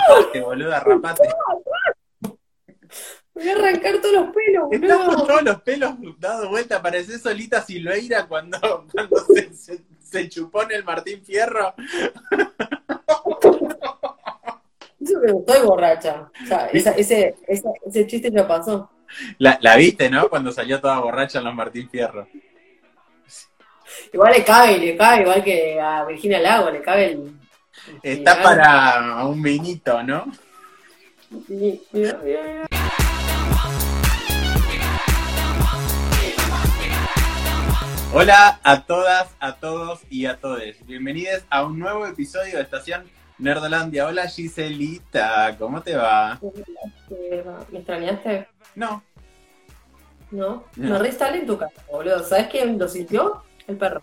rapate, boluda, rapate. Voy a arrancar todos los pelos, Estás con boludo. todos los pelos dados vuelta, parecés solita Silveira cuando, cuando se, se, se chupó en el Martín Fierro. Yo estoy borracha. O sea, esa- ese, ese, ese chiste ya pasó. La, la viste, ¿no? Cuando salió toda borracha en los Martín Fierro. Igual le cabe, le cabe, igual que a Virginia Lago, le cabe el. Está para un vinito, ¿no? Sí. Hola a todas, a todos y a todos. Bienvenidos a un nuevo episodio de Estación Nerdolandia. Hola Giselita, ¿cómo te va? ¿Me extrañaste? No, ¿No? No. Me reinstalé en tu casa, boludo. ¿Sabes quién lo sintió? El perro.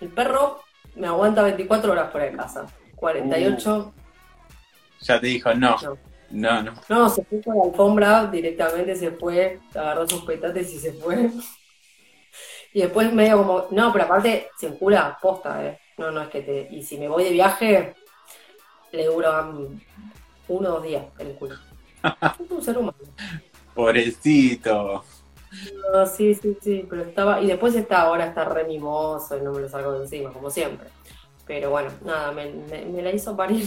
El perro me aguanta 24 horas fuera de casa. 48. ya te dijo no. No. No, no. No, se fue con la alfombra, directamente se fue, agarró sus petates y se fue. Y después medio como, no, pero aparte se encula posta, eh. No, no es que te. Y si me voy de viaje, le duran uno o dos días el culo. Es un ser humano. Pobrecito. No, sí, sí, sí, pero estaba. Y después está, ahora está re mimoso y no me lo saco de encima, como siempre. Pero bueno, nada, me, la hizo parir.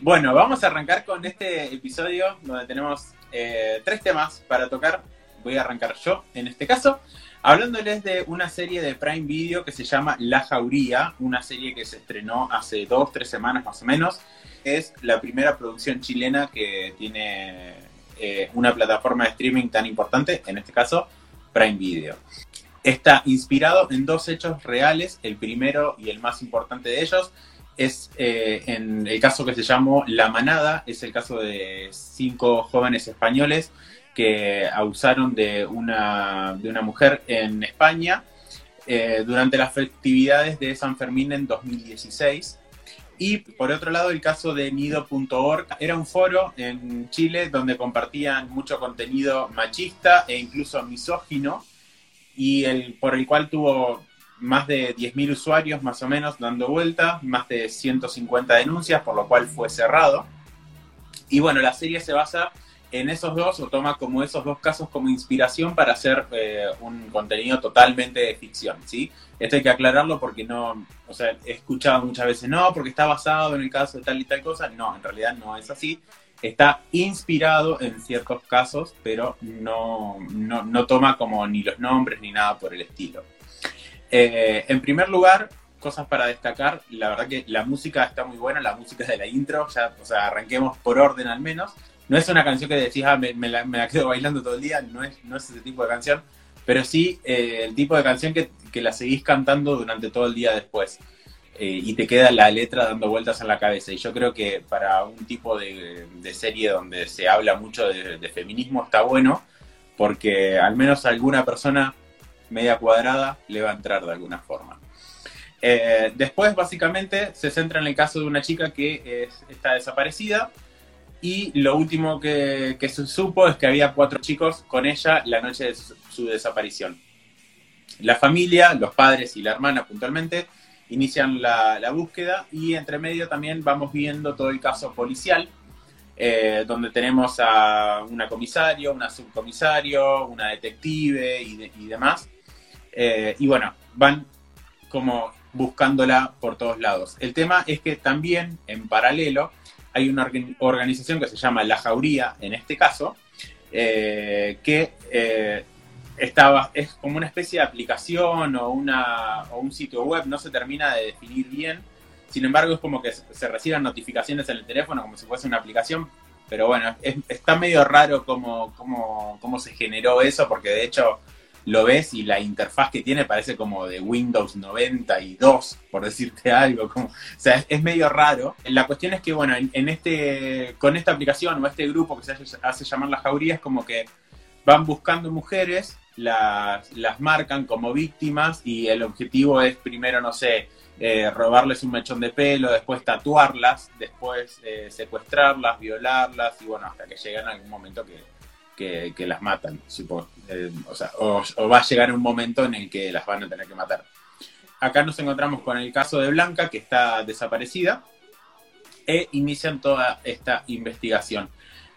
Bueno, vamos a arrancar con este episodio donde tenemos eh, tres temas para tocar. Voy a arrancar yo, en este caso, hablándoles de una serie de Prime Video que se llama La Jauría, una serie que se estrenó hace dos, tres semanas más o menos. Es la primera producción chilena que tiene eh, una plataforma de streaming tan importante, en este caso, Prime Video. Está inspirado en dos hechos reales, el primero y el más importante de ellos es eh, el caso que se llamó La Manada, es el caso de cinco jóvenes españoles que abusaron de una, de una mujer en España eh, durante las festividades de San Fermín en 2016. Y por otro lado, el caso de Nido.org era un foro en Chile donde compartían mucho contenido machista e incluso misógino, y el, por el cual tuvo más de 10.000 usuarios más o menos dando vuelta, más de 150 denuncias, por lo cual fue cerrado. Y bueno, la serie se basa en esos dos, o toma como esos dos casos como inspiración para hacer eh, un contenido totalmente de ficción, ¿sí? Esto hay que aclararlo porque no, o sea, he escuchado muchas veces, no, porque está basado en el caso de tal y tal cosa. No, en realidad no es así. Está inspirado en ciertos casos, pero no, no, no toma como ni los nombres ni nada por el estilo. Eh, en primer lugar, cosas para destacar, la verdad que la música está muy buena, la música de la intro, ya, o sea, arranquemos por orden al menos. No es una canción que decís, ah, me, me la, me la quedo bailando todo el día, no es, no es ese tipo de canción, pero sí eh, el tipo de canción que, que la seguís cantando durante todo el día después. Eh, y te queda la letra dando vueltas en la cabeza. Y yo creo que para un tipo de, serie donde se habla mucho de, feminismo está bueno, porque al menos alguna persona media cuadrada le va a entrar de alguna forma. Eh, después, básicamente, se centra en el caso de una chica que es- está desaparecida y lo último que, se supo es que había cuatro chicos con ella la noche de su desaparición. La familia, los padres y la hermana puntualmente inician la, búsqueda y entre medio también vamos viendo todo el caso policial, eh, donde tenemos a una comisario, una subcomisario, una detective y, de- y demás. Eh, y bueno, van como buscándola por todos lados. El tema es que también en paralelo hay una orga- organización que se llama La Jauría, en este caso, eh, que estaba, es como una especie de aplicación o, una, o un sitio web, no se termina de definir bien. Sin embargo, es como que se reciben notificaciones en el teléfono como si fuese una aplicación. Pero bueno, es- está medio raro cómo, cómo, cómo se generó eso, porque de hecho lo ves y la interfaz que tiene parece como de Windows 92, por decirte algo. Como, o sea, es, medio raro. La cuestión es que, bueno, en, en este, con esta aplicación o este grupo que se hace, hace llamar La Jauría, es como que van buscando mujeres, las, marcan como víctimas y el objetivo es primero, no sé, eh, robarles un mechón de pelo, después tatuarlas, después eh, secuestrarlas, violarlas y bueno, hasta que llegan a algún momento que, que, las matan. Eh, o, sea, o va a llegar un momento en el que las van a tener que matar. Acá nos encontramos con el caso de Blanca, que está desaparecida. e inician toda esta investigación.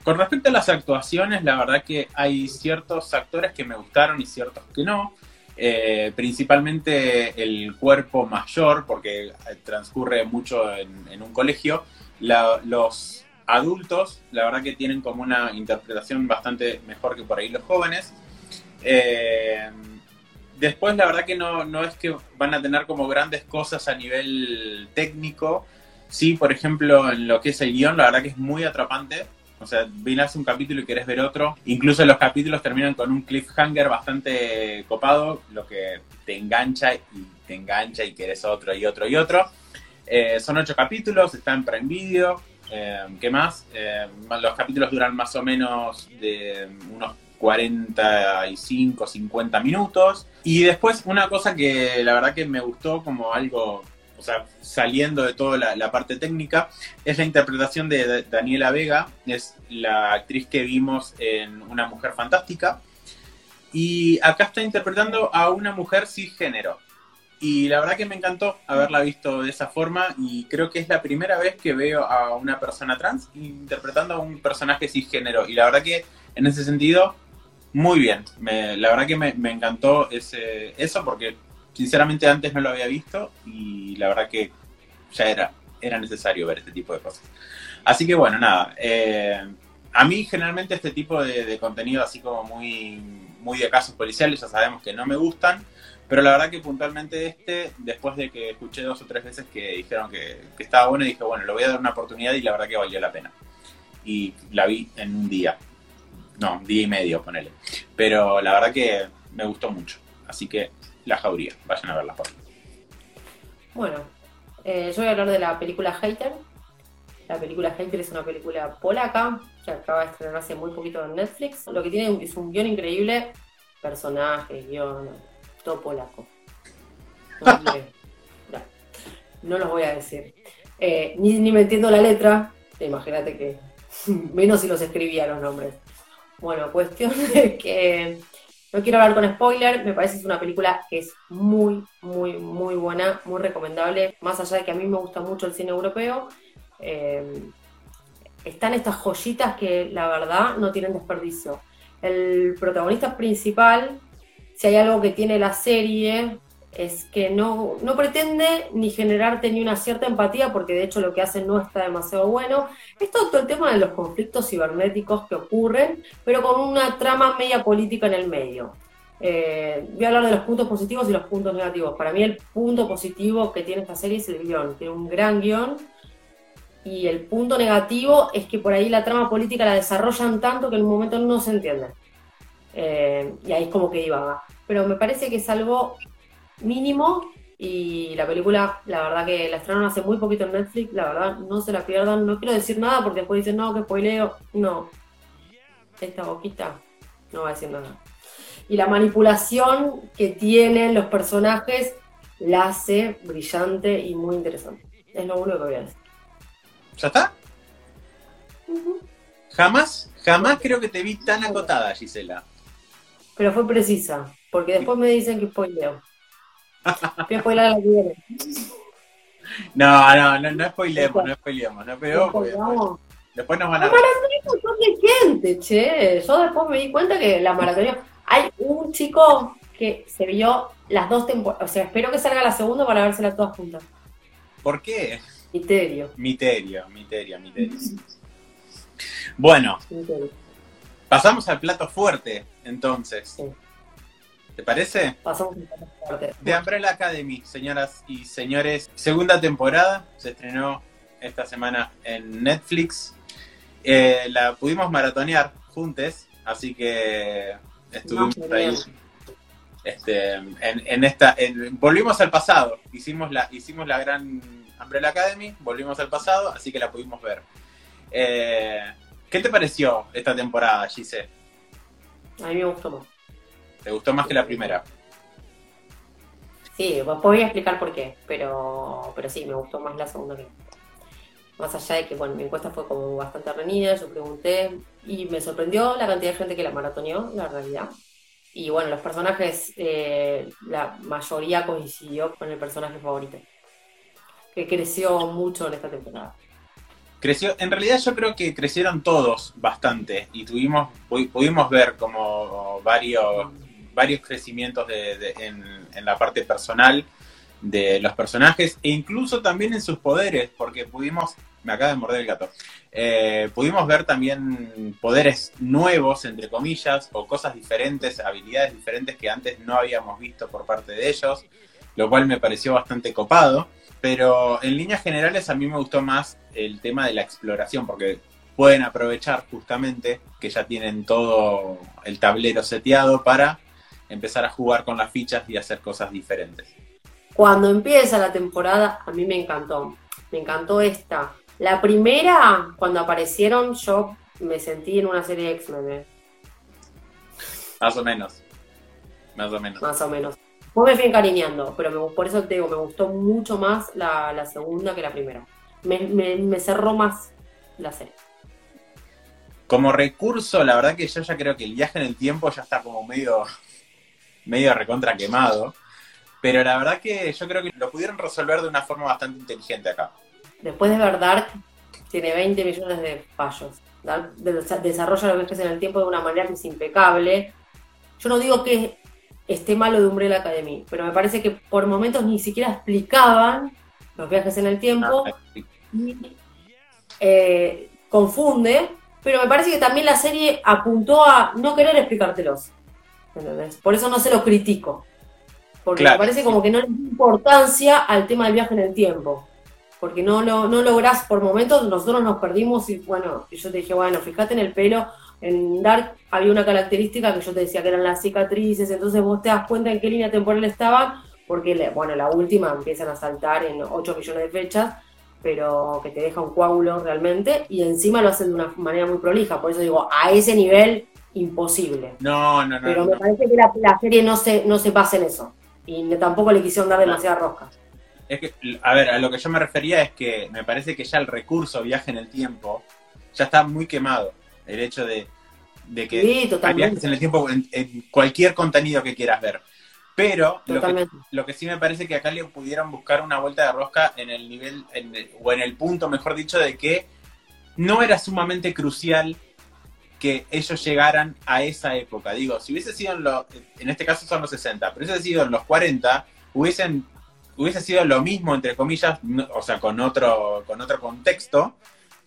Con respecto a las actuaciones, la verdad que hay ciertos actores que me gustaron y ciertos que no. Eh, principalmente el cuerpo mayor, porque transcurre mucho en, un colegio. los adultos, la verdad que tienen como una interpretación bastante mejor que por ahí los jóvenes. Eh, después, la verdad que no, no es que van a tener como grandes cosas a nivel técnico. Sí, por ejemplo, en lo que es el guion, la verdad que es muy atrapante o sea, vienes un capítulo y querés ver otro. Incluso los capítulos terminan con un cliffhanger bastante copado, lo que te engancha y te engancha y querés otro y otro y otro. Eh, son ocho capítulos, está en Prime Video. Eh, ¿Qué más? Eh, los capítulos duran más o menos de unos 45, 50 minutos. Y después una cosa que la verdad que me gustó como algo o sea, saliendo de toda la, parte técnica, es la interpretación de Daniela Vega, es la actriz que vimos en Una Mujer Fantástica, y acá está interpretando a una mujer cisgénero. Y la verdad que me encantó haberla visto de esa forma y creo que es la primera vez que veo a una persona trans interpretando a un personaje cisgénero. Y la verdad que en ese sentido, muy bien. la verdad que me, me encantó ese, eso porque sinceramente antes no lo había visto y la verdad que ya era, era necesario ver este tipo de cosas. Así que bueno, nada. Eh, a mí generalmente este tipo de, contenido así como muy, muy de casos policiales ya sabemos que no me gustan, pero la verdad que puntualmente este, después de que escuché dos o tres veces que dijeron que, que estaba bueno, dije, bueno, le voy a dar una oportunidad y la verdad que valió la pena. Y la vi en un día. No, día y medio, ponele. Pero la verdad que me gustó mucho. Así que la jauría. Vayan a verla por Bueno, eh, yo voy a hablar de la película Hater. La película Hater es una película polaca que acaba de estrenar hace muy poquito en Netflix. Lo que tiene es un guion increíble, personajes, guion, todo polaco. No, los voy a decir. Eh, ni, ni me entiendo la letra, imagínate que menos si los escribía los nombres. Bueno, cuestión de que no quiero hablar con spoiler, me parece que es una película que es muy, muy, muy buena, muy recomendable. Más allá de que a mí me gusta mucho el cine europeo, eh, están estas joyitas que la verdad no tienen desperdicio. El protagonista principal, si hay algo que tiene la serie, es que no, no pretende ni generarte ni una cierta empatía, porque de hecho lo que hacen no está demasiado bueno. Es todo el tema de los conflictos cibernéticos que ocurren, pero con una trama media política en el medio. Eh, voy a hablar de los puntos positivos y los puntos negativos. Para mí el punto positivo que tiene esta serie es el guion. Tiene un gran guion. Y el punto negativo es que por ahí la trama política la desarrollan tanto que en un momento no se entiende. Eh, y ahí es como que iba. Pero me parece que es algo mínimo y la película, la verdad que la estrenaron hace muy poquito en Netflix, la verdad no se la pierdan, no quiero decir nada porque después dicen, no, que spoileo, no, esta boquita no va a decir nada. Y la manipulación que tienen los personajes la hace brillante y muy interesante. Es lo único que voy a decir. ¿Ya está? Jamás, jamás creo que te vi tan acotada, Gisela. Pero fue precisa, porque después me dicen que spoileo. La No, no, no, no spoilemos, no spoilemos, no pero después, nos van a. La maratón de gente, che. Yo después me di cuenta que la maratón. Hay un chico que se vio las dos temporadas. O sea, espero que salga la segunda para vérsela todas juntas. ¿Por qué? Miterio. Miterio, miterio, miterio. Bueno, pasamos al plato fuerte, entonces. ¿Te parece? Pasamos De Umbrella Academy, señoras y señores. Segunda temporada, se estrenó esta semana en Netflix. Eh, la pudimos maratonear juntos, así que estuvimos ahí. Este, en, esta, volvimos al pasado, hicimos la, hicimos la gran Umbrella Academy, volvimos al pasado, así que la pudimos ver. Eh, ¿Qué te pareció esta temporada, Gise? A mí me gustó más. ¿Te gustó más que la primera? Sí, voy a explicar por qué, pero, pero sí, me gustó más la segunda que más allá de que, bueno, mi encuesta fue como bastante reñida, yo pregunté y me sorprendió la cantidad de gente que la maratoneó, la realidad. Y bueno, los personajes, eh, la mayoría coincidió con el personaje favorito, que creció mucho en esta temporada. creció, en realidad yo creo que crecieron todos bastante y tuvimos, pudimos ver como varios, varios crecimientos en, en, la parte personal de los personajes e incluso también en sus poderes, porque pudimos, me acaba de morder el gato, eh, pudimos ver también poderes nuevos, entre comillas, o cosas diferentes, habilidades diferentes que antes no habíamos visto por parte de ellos, lo cual me pareció bastante copado. Pero en líneas generales a mí me gustó más el tema de la exploración, porque pueden aprovechar justamente que ya tienen todo el tablero seteado para empezar a jugar con las fichas y hacer cosas diferentes. Cuando empieza la temporada, a mí me encantó. Me encantó esta. La primera, cuando aparecieron, yo me sentí en una serie X-Men. ¿eh? Más o menos. Más o menos. Más o menos. Vos me fui encariñando, pero por eso te digo, me gustó mucho más la, segunda que la primera. Me, cerró más la serie. Como recurso, la verdad que yo ya creo que el viaje en el tiempo ya está como medio, medio recontra quemado. Pero la verdad que yo creo que lo pudieron resolver de una forma bastante inteligente acá. Después de ver Dark, tiene 20 millones de fallos. Dark desarrolla los viajes en el tiempo de una manera que es impecable. Yo no digo que esté malo de Umbrella Academy, pero me parece que por momentos ni siquiera explicaban los viajes en el tiempo. Ah, eh, confunde, pero me parece que también la serie apuntó a no querer explicártelos. Por eso no se lo critico. Porque me parece como que no le da importancia al tema del viaje en el tiempo. Porque no, no, no lográs, por momentos nosotros nos perdimos y bueno, yo te dije, bueno, fíjate en el pelo, en Dark había una característica que yo te decía que eran las cicatrices, entonces vos te das cuenta en qué línea temporal estaban, porque, bueno, la última empiezan a saltar en 8 millones de fechas, pero que te deja un coágulo realmente, y encima lo hacen de una manera muy prolija, por eso digo, a ese nivel, imposible. No, no, no. Pero me parece que la, serie no se, no se basa en eso, y tampoco le quisieron dar demasiada rosca. Es que, a ver, a lo que yo me refería es que me parece que ya el recurso viaje en el tiempo ya está muy quemado el hecho de, que hay viajes en el tiempo en, cualquier contenido que quieras ver. Pero lo que, sí me parece que acá le pudieron buscar una vuelta de rosca en el nivel, o en el punto, mejor dicho, de que no era sumamente crucial que ellos llegaran a esa época. Digo, si hubiese sido en los, en este caso son los 60, pero hubiese sido en los 40, hubiesen, hubiese sido lo mismo, entre comillas, o sea, con otro, con otro contexto,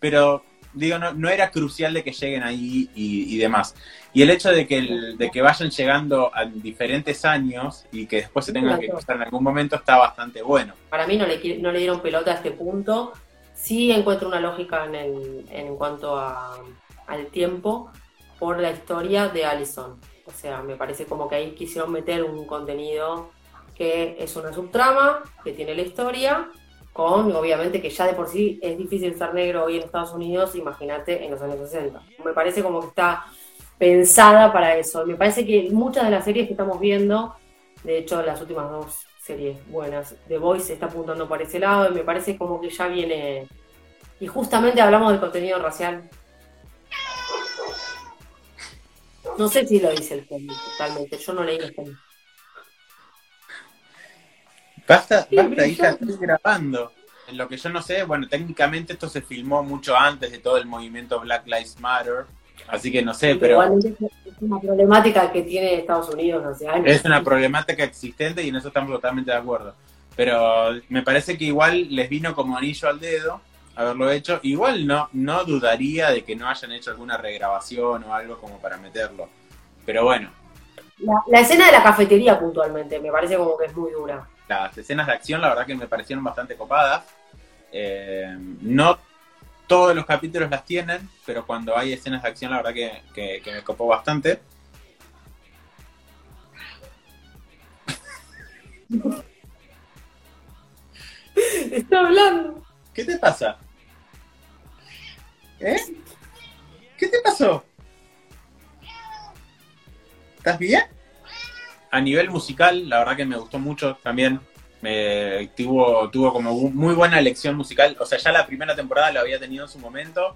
pero digo, no, no era crucial de que lleguen ahí y, demás. Y el hecho de que, de que vayan llegando a diferentes años y que después se tengan que cruzar en algún momento está bastante bueno. Para mí no le, no le dieron pelota a este punto. Sí encuentro una lógica en, el, en cuanto a, al tiempo por la historia de Allison. O sea, me parece como que ahí quisieron meter un contenido que es una subtrama, que tiene la historia, con obviamente que ya de por sí es difícil ser negro hoy en Estados Unidos, imagínate en los años 60. Me parece como que está pensada para eso. Me parece que muchas de las series que estamos viendo, de hecho las últimas dos series buenas, The Voice está apuntando por ese lado y me parece como que ya viene... Y justamente hablamos del contenido racial. No sé si lo dice el cómic totalmente, yo no leí el cómic. Basta, basta, hija, estoy grabando. En lo que yo no sé, bueno, técnicamente esto se filmó mucho antes de todo el movimiento Black Lives Matter, así que no sé, pero... es una problemática que tiene Estados Unidos hace años. Es una problemática existente y en eso estamos totalmente de acuerdo. Pero me parece que igual les vino como anillo al dedo haberlo hecho. Igual no, no dudaría de que no hayan hecho alguna regrabación o algo como para meterlo. Pero bueno. la escena de la cafetería puntualmente me parece como que es muy dura las escenas de acción, la verdad que me parecieron bastante copadas. Eh, no todos los capítulos las tienen, pero cuando hay escenas de acción, la verdad que, me copó bastante. Está hablando. ¿Qué te pasa? ¿Eh? ¿Qué te pasó? ¿Estás bien? a nivel musical, la verdad que me gustó mucho también. Me, tuvo, tuvo como muy buena elección musical. O sea, ya la primera temporada lo había tenido en su momento.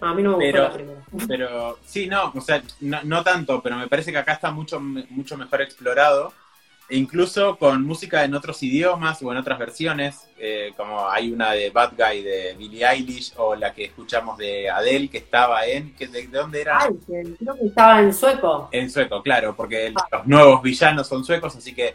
A mí no me pero, gustó la primera. Pero sí, no, o sea, no, tanto, pero me parece que acá está mucho, mucho mejor explorado. Incluso con música en otros idiomas o en otras versiones, eh, como hay una de Bad Guy de Billie Eilish o la que escuchamos de Adele que estaba en, que, ¿de, dónde era? Ay, creo que estaba en sueco. En sueco, claro, porque los nuevos villanos son suecos, así que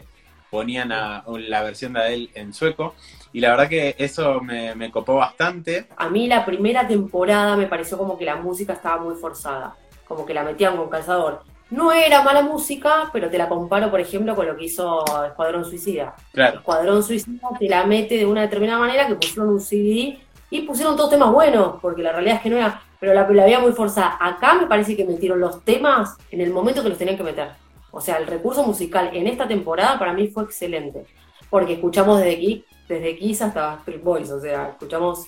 ponían a, la versión de Adele en sueco. Y la verdad que eso me, me copó bastante. A mí la primera temporada me pareció como que la música estaba muy forzada, como que la metían con calzador no era mala música, pero te la comparo, por ejemplo, con lo que hizo Escuadrón Suicida. Claro. Escuadrón Suicida te la mete de una determinada manera que pusieron un CD y pusieron todos temas buenos, porque la realidad es que no era, pero la, la había muy forzada. Acá me parece que metieron los temas en el momento que los tenían que meter. O sea, el recurso musical en esta temporada para mí fue excelente, porque escuchamos desde aquí, desde Kiss hasta Street Boys, o sea, escuchamos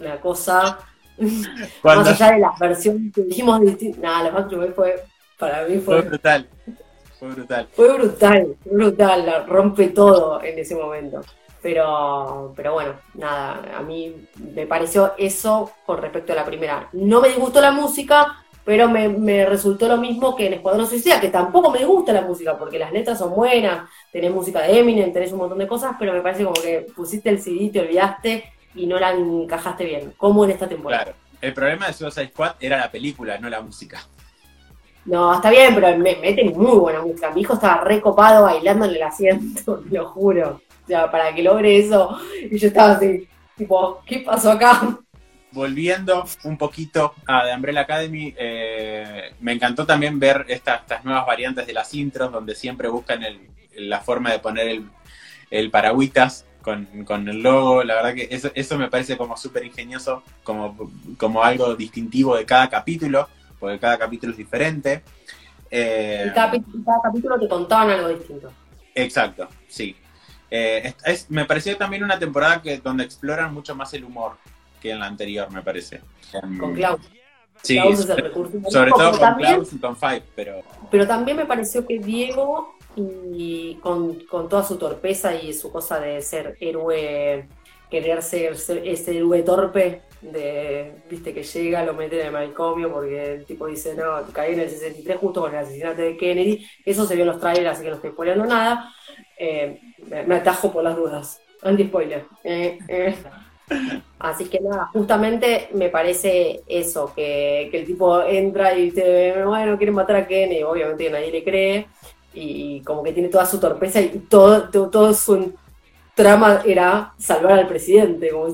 una cosa más allá de las versiones que dijimos distintas. Nada, los Backstreet Boys fue para mí fue, brutal. Fue brutal. Fue brutal, brutal, rompe todo en ese momento. Pero, pero bueno, nada, a mí me pareció eso con respecto a la primera. No me disgustó la música, pero me, resultó lo mismo que en Escuadrón Suicida, que tampoco me gusta la música, porque las letras son buenas, tenés música de Eminem, tenés un montón de cosas, pero me parece como que pusiste el CD, te olvidaste y no la encajaste bien, como en esta temporada. Claro, el problema de Suicide Squad era la película, no la música. No, está bien, pero me mete muy buena música. Mi hijo estaba recopado bailando en el asiento, lo juro. O sea, para que logre eso. Y yo estaba así, tipo, ¿qué pasó acá? Volviendo un poquito a The Umbrella Academy, eh, me encantó también ver estas, nuevas variantes de las intros, donde siempre buscan la forma de poner el, el paragüitas con, con, el logo. La verdad que eso, eso me parece como súper ingenioso, como, como algo distintivo de cada capítulo porque cada capítulo es diferente. Eh, y cada, capítulo te contaban algo distinto. Exacto, sí. Eh, me pareció también una temporada que, donde exploran mucho más el humor que en la anterior, me parece. Con Klaus. Sí, sobre, todo con Klaus y con Five, pero... Pero también me pareció que Diego, y con, con toda su torpeza y su cosa de ser héroe, querer ser ese héroe torpe, de, viste, que llega, lo meten en el manicomio porque el tipo dice, no, caí en el 63 justo con el asesinato de Kennedy, eso se vio en los trailers, así que no estoy spoileando nada, eh, me, atajo por las dudas, anti-spoiler. Eh, eh. Así que nada, justamente me parece eso, que, el tipo entra y dice, bueno, quieren matar a Kennedy, obviamente nadie le cree, y como que tiene toda su torpeza y todo, todo, su trama era salvar al presidente, como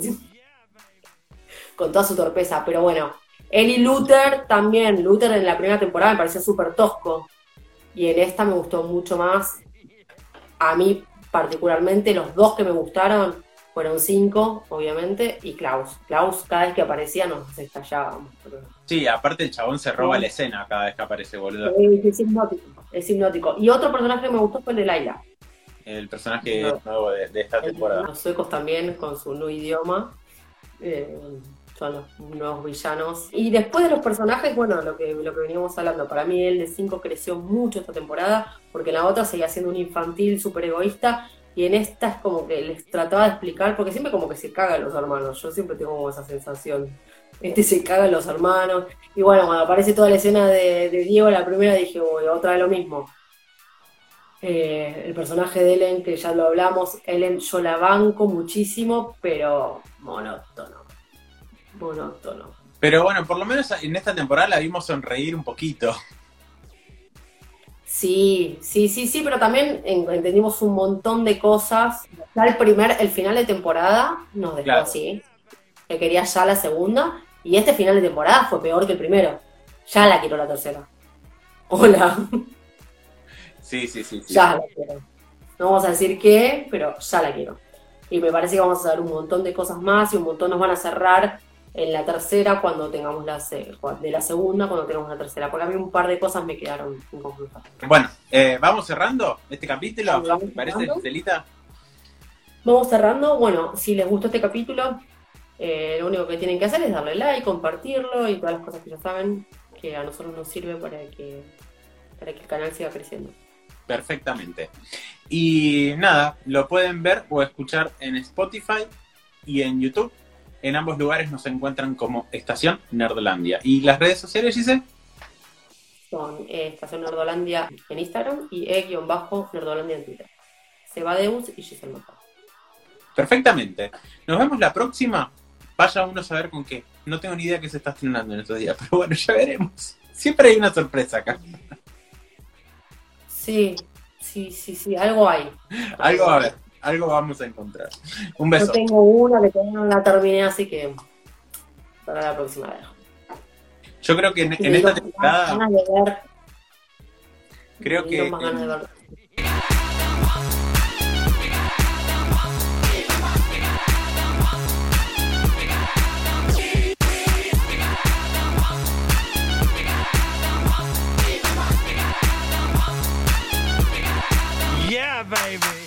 con toda su torpeza. Pero bueno, él y Luther también. Luther en la primera temporada me pareció súper tosco. Y en esta me gustó mucho más. A mí, particularmente, los dos que me gustaron fueron cinco, obviamente, y Klaus. Klaus, cada vez que aparecía, nos estallábamos. Sí, aparte el chabón se roba la escena cada vez que aparece, boludo. Es, hipnótico, es hipnótico. Y otro personaje que me gustó fue el de Laila. El personaje nuevo de, esta temporada. Los suecos también, con su nuevo idioma. Eh, son los nuevos villanos. Y después de los personajes, bueno, lo que, lo que veníamos hablando, para mí el de 5 creció mucho esta temporada, porque en la otra seguía siendo un infantil súper egoísta, y en esta es como que les trataba de explicar, porque siempre como que se cagan los hermanos, yo siempre tengo como esa sensación. Este se cagan los hermanos, y bueno, cuando aparece toda la escena de, Diego, la primera dije, uy, otra vez lo mismo. Eh, el personaje de Ellen, que ya lo hablamos, Ellen yo la banco muchísimo, pero monótono monótono. Pero bueno, por lo menos en esta temporada la vimos sonreír un poquito. Sí, sí, sí, sí, pero también entendimos un montón de cosas. Ya el primer, el final de temporada nos dejó así, que quería ya la segunda, y este final de temporada fue peor que el primero. Ya la quiero la tercera. Hola. Sí, sí, sí. Ya la quiero. No vamos a decir qué, pero ya la quiero. Y me parece que vamos a dar un montón de cosas más y un montón nos van a cerrar en la tercera cuando tengamos la de la segunda cuando tengamos la tercera, porque a mí un par de cosas me quedaron inconclusas. Bueno, eh, vamos cerrando este capítulo, parece, Celita? Vamos cerrando, bueno, si les gustó este capítulo, eh, lo único que tienen que hacer es darle like, compartirlo y todas las cosas que ya saben que a nosotros nos sirven para que, para que el canal siga creciendo. Perfectamente. Y nada, lo pueden ver o escuchar en Spotify y en YouTube en ambos lugares nos encuentran como Estación Nerdolandia. ¿Y las redes sociales, Gise? Son eh, Estación Nerdolandia en Instagram y E-Nerdolandia en Twitter. Se va Deus y Giselle Mejor. Perfectamente. Nos vemos la próxima. Vaya uno a saber con qué. No tengo ni idea qué se está estrenando en estos días, pero bueno, ya veremos. Siempre hay una sorpresa acá. Sí, sí, sí, sí, algo hay. Algo va a haber, algo vamos a encontrar. Un beso. Yo tengo una que tengo no la terminé, así que para la próxima vez. Yo creo que en, esta temporada. Ganas de ver. Creo que. Yeah, baby.